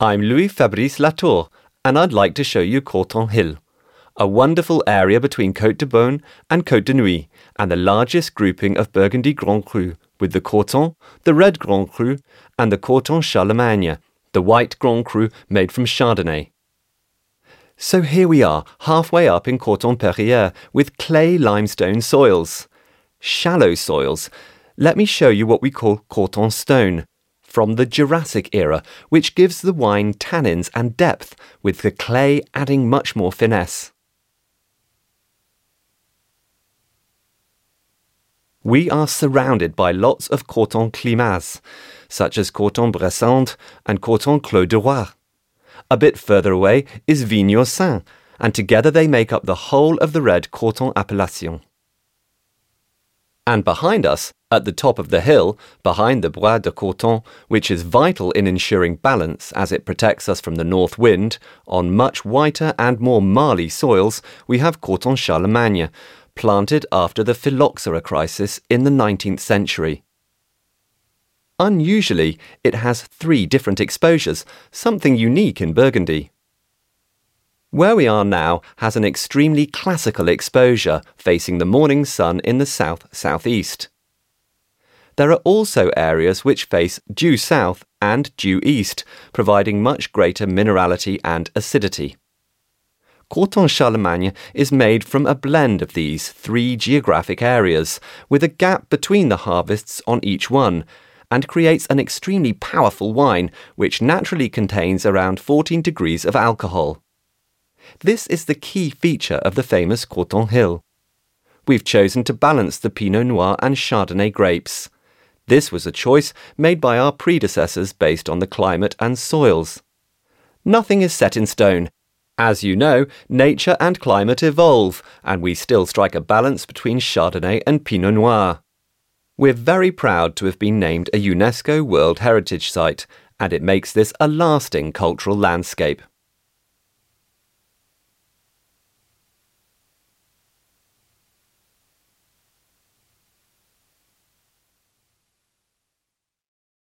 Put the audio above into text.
I'm Louis Fabrice Latour, and I'd like to show you Corton Hill, a wonderful area between Côte de Beaune and Côte de Nuits, and the largest grouping of Burgundy Grand Cru, with the Corton, the red Grand Cru, and the Corton Charlemagne, the white Grand Cru made from Chardonnay. So here we are, halfway up in Corton Perrières, with clay limestone soils. Shallow soils. Let me show you what we call Corton stone, from the Jurassic era, which gives the wine tannins and depth, with the clay adding much more finesse. We are surrounded by lots of Corton climats, such as Corton Bressandes and Corton Clos du Roi. A bit further away is Vignes Saint, and together they make up the whole of the red Corton appellation. And behind us, at the top of the hill, behind the Bois de Corton, which is vital in ensuring balance as it protects us from the north wind, on much whiter and more marly soils, we have Corton Charlemagne, planted after the phylloxera crisis in the 19th century. Unusually, it has three different exposures, something unique in Burgundy. Where we are now has an extremely classical exposure facing the morning sun in the south southeast. There are also areas which face due south and due east, providing much greater minerality and acidity. Corton Charlemagne is made from a blend of these three geographic areas, with a gap between the harvests on each one, and creates an extremely powerful wine which naturally contains around 14 degrees of alcohol. This is the key feature of the famous Corton Hill. We've chosen to balance the Pinot Noir and Chardonnay grapes. This was a choice made by our predecessors based on the climate and soils. Nothing is set in stone. As you know, nature and climate evolve, and we still strike a balance between Chardonnay and Pinot Noir. We're very proud to have been named a UNESCO World Heritage Site, and it makes this a lasting cultural landscape.